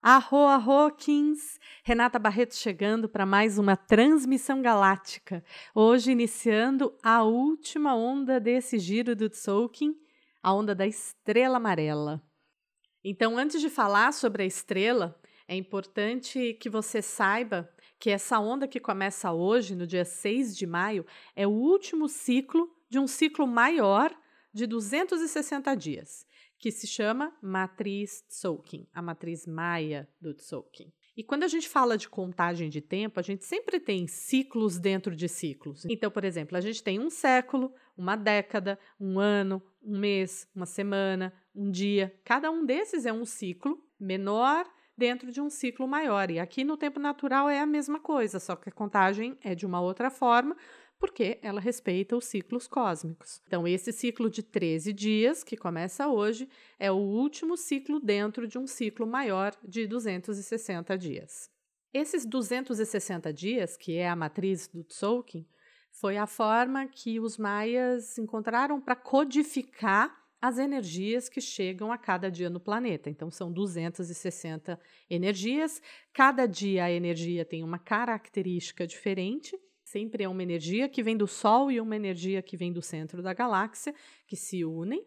Arro, arro, Kins! Renata Barreto chegando para mais uma transmissão galáctica. Hoje iniciando a última onda desse giro do Tzolk'in, a onda da estrela amarela. Então, antes de falar sobre a estrela, é importante que você saiba que essa onda que começa hoje, no dia 6 de maio, é o último ciclo de um ciclo maior de 260 dias que se chama matriz Tzolk'in, a matriz maia do Tzolk'in. E quando a gente fala de contagem de tempo, a gente sempre tem ciclos dentro de ciclos. Então, por exemplo, a gente tem um século, uma década, um ano, um mês, uma semana, um dia. Cada um desses é um ciclo menor dentro de um ciclo maior. E aqui no tempo natural é a mesma coisa, só que a contagem é de uma outra forma, porque ela respeita os ciclos cósmicos. Então, esse ciclo de 13 dias, que começa hoje, é o último ciclo dentro de um ciclo maior de 260 dias. Esses 260 dias, que é a matriz do Tzolk'in, foi a forma que os maias encontraram para codificar as energias que chegam a cada dia no planeta. Então, são 260 energias. Cada dia a energia tem uma característica diferente Sempre é uma energia que vem do Sol e uma energia que vem do centro da galáxia, que se unem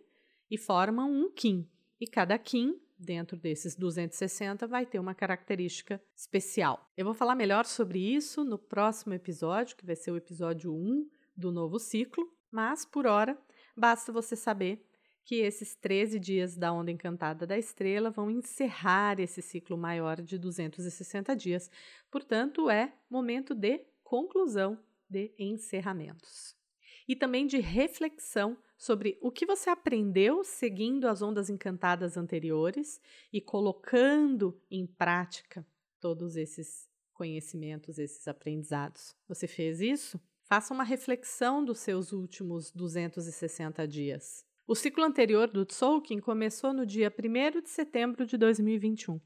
e formam um Kim. E cada Kim, dentro desses 260, vai ter uma característica especial. Eu vou falar melhor sobre isso no próximo episódio, que vai ser o episódio 1 do novo ciclo, mas por hora, basta você saber que esses 13 dias da onda encantada da estrela vão encerrar esse ciclo maior de 260 dias. Portanto, é momento de conclusão de encerramentos. E também de reflexão sobre o que você aprendeu seguindo as ondas encantadas anteriores e colocando em prática todos esses conhecimentos, esses aprendizados. Você fez isso? Faça uma reflexão dos seus últimos 260 dias. O ciclo anterior do Tzolk'in começou no dia 1 de setembro de 2021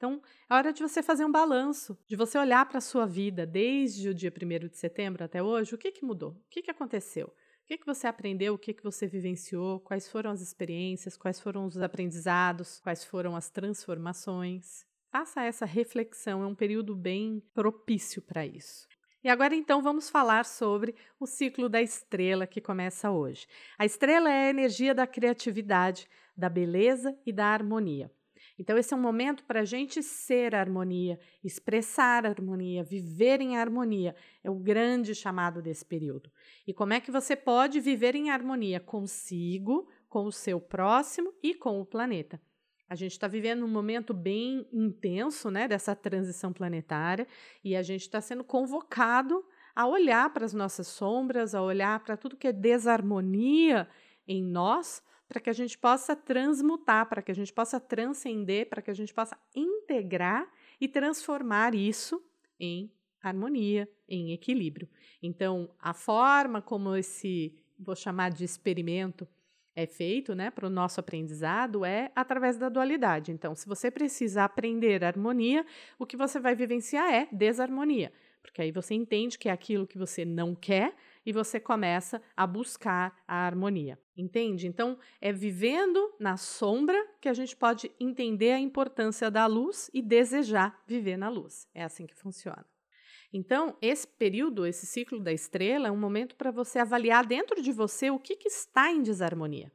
então, é hora de você fazer um balanço, de você olhar para a sua vida desde o dia 1 de setembro até hoje, o que, que mudou? O que, que aconteceu? O que, que você aprendeu? O que, que você vivenciou? Quais foram as experiências? Quais foram os aprendizados? Quais foram as transformações? Faça essa reflexão, é um período bem propício para isso. E agora então vamos falar sobre o ciclo da estrela que começa hoje. A estrela é a energia da criatividade, da beleza e da harmonia. Então, esse é um momento para a gente ser harmonia, expressar harmonia, viver em harmonia. É o grande chamado desse período. E como é que você pode viver em harmonia consigo, com o seu próximo e com o planeta? A gente está vivendo um momento bem intenso né, dessa transição planetária e a gente está sendo convocado a olhar para as nossas sombras, a olhar para tudo que é desarmonia em nós para que a gente possa transmutar, para que a gente possa transcender, para que a gente possa integrar e transformar isso em harmonia, em equilíbrio. Então, a forma como esse, vou chamar de experimento, é feito né, para o nosso aprendizado é através da dualidade. Então, se você precisa aprender harmonia, o que você vai vivenciar é desarmonia, porque aí você entende que é aquilo que você não quer e você começa a buscar a harmonia. Entende? Então, é vivendo na sombra que a gente pode entender a importância da luz e desejar viver na luz. É assim que funciona. Então, esse período, esse ciclo da estrela, é um momento para você avaliar dentro de você o que, que está em desarmonia.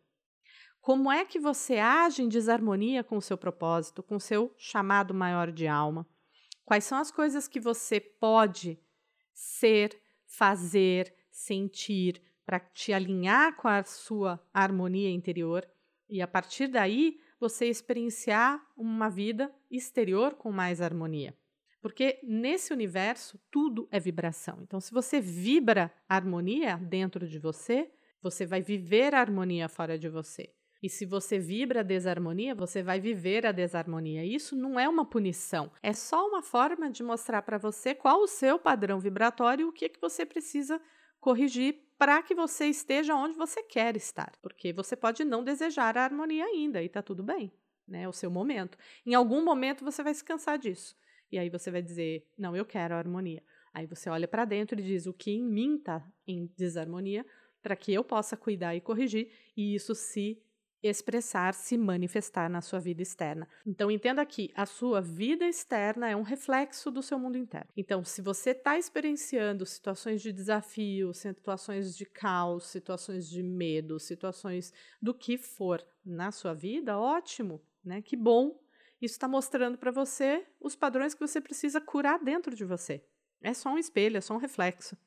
Como é que você age em desarmonia com o seu propósito, com o seu chamado maior de alma? Quais são as coisas que você pode ser, fazer, sentir, para te alinhar com a sua harmonia interior e a partir daí você experienciar uma vida exterior com mais harmonia. Porque nesse universo tudo é vibração. Então, se você vibra harmonia dentro de você, você vai viver a harmonia fora de você. E se você vibra a desarmonia, você vai viver a desarmonia. Isso não é uma punição, é só uma forma de mostrar para você qual o seu padrão vibratório e o que, que você precisa corrigir para que você esteja onde você quer estar, porque você pode não desejar a harmonia ainda e está tudo bem, né? É o seu momento. Em algum momento você vai se cansar disso. E aí você vai dizer: "Não, eu quero a harmonia". Aí você olha para dentro e diz: "O que em mim está em desarmonia para que eu possa cuidar e corrigir", e isso se expressar, se manifestar na sua vida externa. Então entenda que a sua vida externa é um reflexo do seu mundo interno. Então, se você está experienciando situações de desafio, situações de caos, situações de medo, situações do que for na sua vida, ótimo, né? Que bom. Isso está mostrando para você os padrões que você precisa curar dentro de você. É só um espelho, é só um reflexo.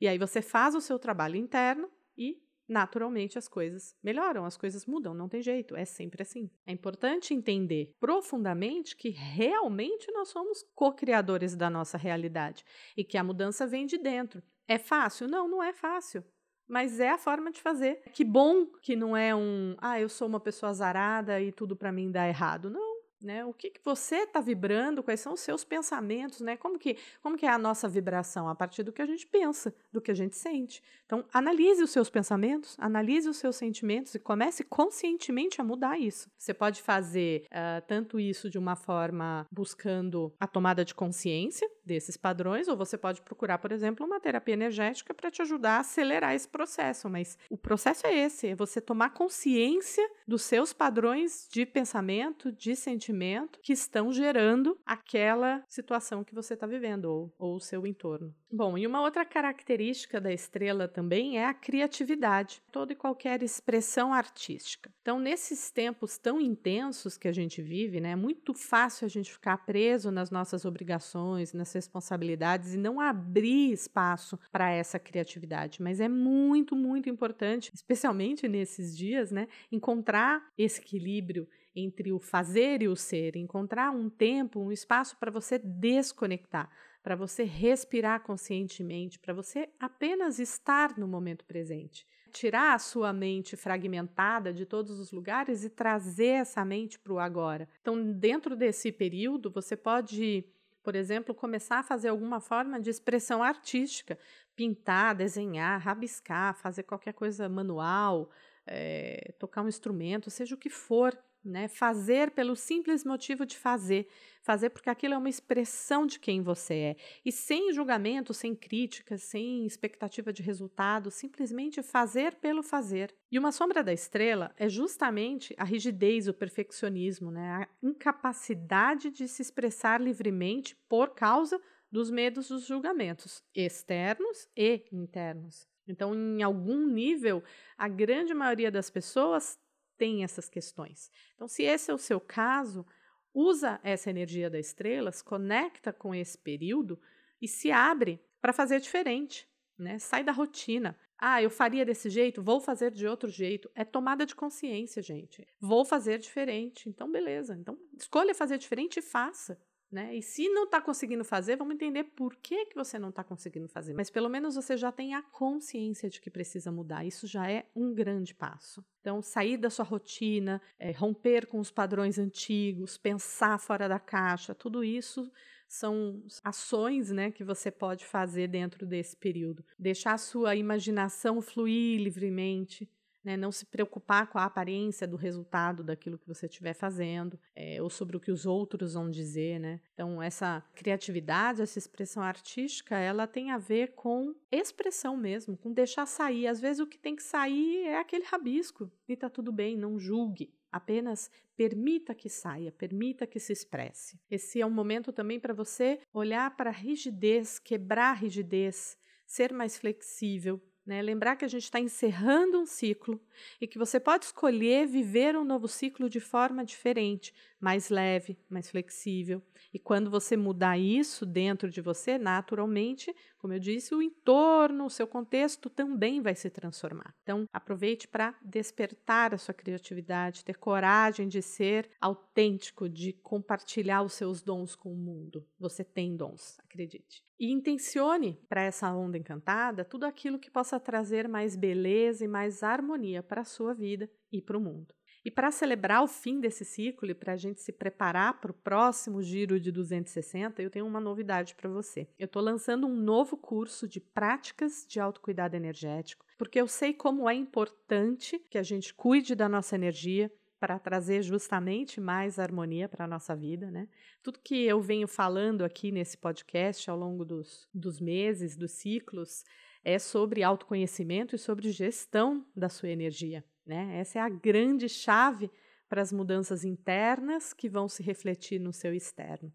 E aí você faz o seu trabalho interno e naturalmente as coisas melhoram, as coisas mudam, não tem jeito, é sempre assim. É importante entender profundamente que realmente nós somos co-criadores da nossa realidade e que a mudança vem de dentro. É fácil? Não, não é fácil. Mas é a forma de fazer. Que bom que não é um, ah, eu sou uma pessoa azarada e tudo para mim dá errado. Não, né? O que, que você está vibrando? Quais são os seus pensamentos? Né? Como, que, como que é a nossa vibração? A partir do que a gente pensa, do que a gente sente. Então, analise os seus pensamentos, analise os seus sentimentos e comece conscientemente a mudar isso. Você pode fazer uh, tanto isso de uma forma buscando a tomada de consciência desses padrões, ou você pode procurar, por exemplo, uma terapia energética para te ajudar a acelerar esse processo. Mas o processo é esse: é você tomar consciência dos seus padrões de pensamento, de sentimento que estão gerando aquela situação que você está vivendo ou, ou o seu entorno. Bom, e uma outra característica da estrela também é a criatividade, toda e qualquer expressão artística. Então, nesses tempos tão intensos que a gente vive, né, é muito fácil a gente ficar preso nas nossas obrigações, nas responsabilidades e não abrir espaço para essa criatividade. Mas é muito, muito importante, especialmente nesses dias, né, encontrar esse equilíbrio entre o fazer e o ser, encontrar um tempo, um espaço para você desconectar, para você respirar conscientemente, para você apenas estar no momento presente. Tirar a sua mente fragmentada de todos os lugares e trazer essa mente para o agora. Então, dentro desse período, você pode, por exemplo, começar a fazer alguma forma de expressão artística, pintar, desenhar, rabiscar, fazer qualquer coisa manual, é, tocar um instrumento, seja o que for né? Fazer pelo simples motivo de fazer, fazer porque aquilo é uma expressão de quem você é. E sem julgamento, sem críticas, sem expectativa de resultado, simplesmente fazer pelo fazer. E uma sombra da estrela é justamente a rigidez, o perfeccionismo, né? a incapacidade de se expressar livremente por causa dos medos dos julgamentos externos e internos. Então, em algum nível, a grande maioria das pessoas tem essas questões. Então, se esse é o seu caso, usa essa energia das estrelas, conecta com esse período e se abre para fazer diferente, né? Sai da rotina. Ah, eu faria desse jeito, vou fazer de outro jeito. É tomada de consciência, gente. Vou fazer diferente. Então, beleza. Então, escolha fazer diferente e faça. Né? E se não está conseguindo fazer, vamos entender por que, que você não está conseguindo fazer. Mas pelo menos você já tem a consciência de que precisa mudar. Isso já é um grande passo. Então, sair da sua rotina, é, romper com os padrões antigos, pensar fora da caixa, tudo isso são ações né, que você pode fazer dentro desse período. Deixar a sua imaginação fluir livremente né? Não se preocupar com a aparência do resultado daquilo que você estiver fazendo, é, ou sobre o que os outros vão dizer, né? Então, essa criatividade, essa expressão artística, ela tem a ver com expressão mesmo, com deixar sair. Às vezes o que tem que sair é aquele rabisco, e tá tudo bem, não julgue. Apenas permita que saia, permita que se expresse. Esse é um momento também para você olhar para a rigidez, quebrar a rigidez, ser mais flexível, né? Lembrar que a gente está encerrando um ciclo e que você pode escolher viver um novo ciclo de forma diferente, mais leve, mais flexível. E quando você mudar isso dentro de você, naturalmente, como eu disse, o entorno, o seu contexto também vai se transformar. Então, aproveite para despertar a sua criatividade, ter coragem de ser autêntico, de compartilhar os seus dons com o mundo. Você tem dons, acredite. E intencione para essa onda encantada tudo aquilo que possa trazer mais beleza e mais harmonia para a sua vida e para o mundo. E para celebrar o fim desse ciclo e para a gente se preparar para o próximo giro de 260, eu tenho uma novidade para você. Eu estou lançando um novo curso de práticas de autocuidado energético, porque eu sei como é importante que a gente cuide da nossa energia, para trazer justamente mais harmonia para a nossa vida, né? Tudo que eu venho falando aqui nesse podcast ao longo dos, dos meses, dos ciclos, é sobre autoconhecimento e sobre gestão da sua energia. Né? Essa é a grande chave para as mudanças internas que vão se refletir no seu externo.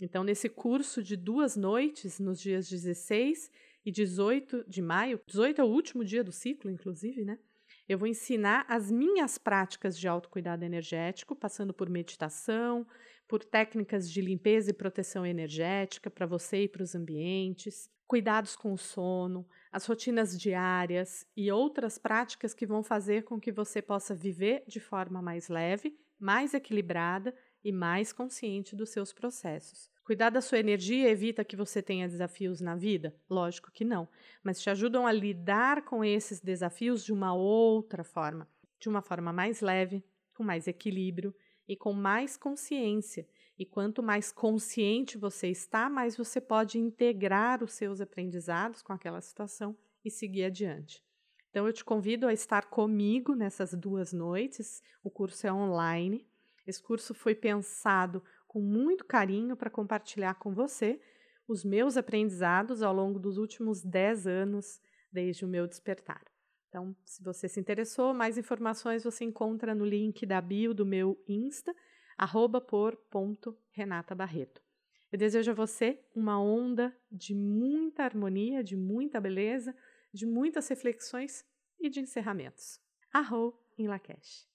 Então, nesse curso de duas noites, nos dias 16 e 18 de maio, 18 é o último dia do ciclo, inclusive, né? Eu vou ensinar as minhas práticas de autocuidado energético, passando por meditação, por técnicas de limpeza e proteção energética para você e para os ambientes, cuidados com o sono, as rotinas diárias e outras práticas que vão fazer com que você possa viver de forma mais leve, mais equilibrada e mais consciente dos seus processos. Cuidar da sua energia evita que você tenha desafios na vida? Lógico que não, mas te ajudam a lidar com esses desafios de uma outra forma, de uma forma mais leve, com mais equilíbrio e com mais consciência. E quanto mais consciente você está, mais você pode integrar os seus aprendizados com aquela situação e seguir adiante. Então, eu te convido a estar comigo nessas duas noites. O curso é online. Esse curso foi pensado com muito carinho para compartilhar com você os meus aprendizados ao longo dos últimos 10 anos desde o meu despertar. Então, se você se interessou, mais informações você encontra no link da bio do meu Insta, arroba por ponto Renata Barreto. Eu desejo a você uma onda de muita harmonia, de muita beleza, de muitas reflexões e de encerramentos. Arro em Lakesh.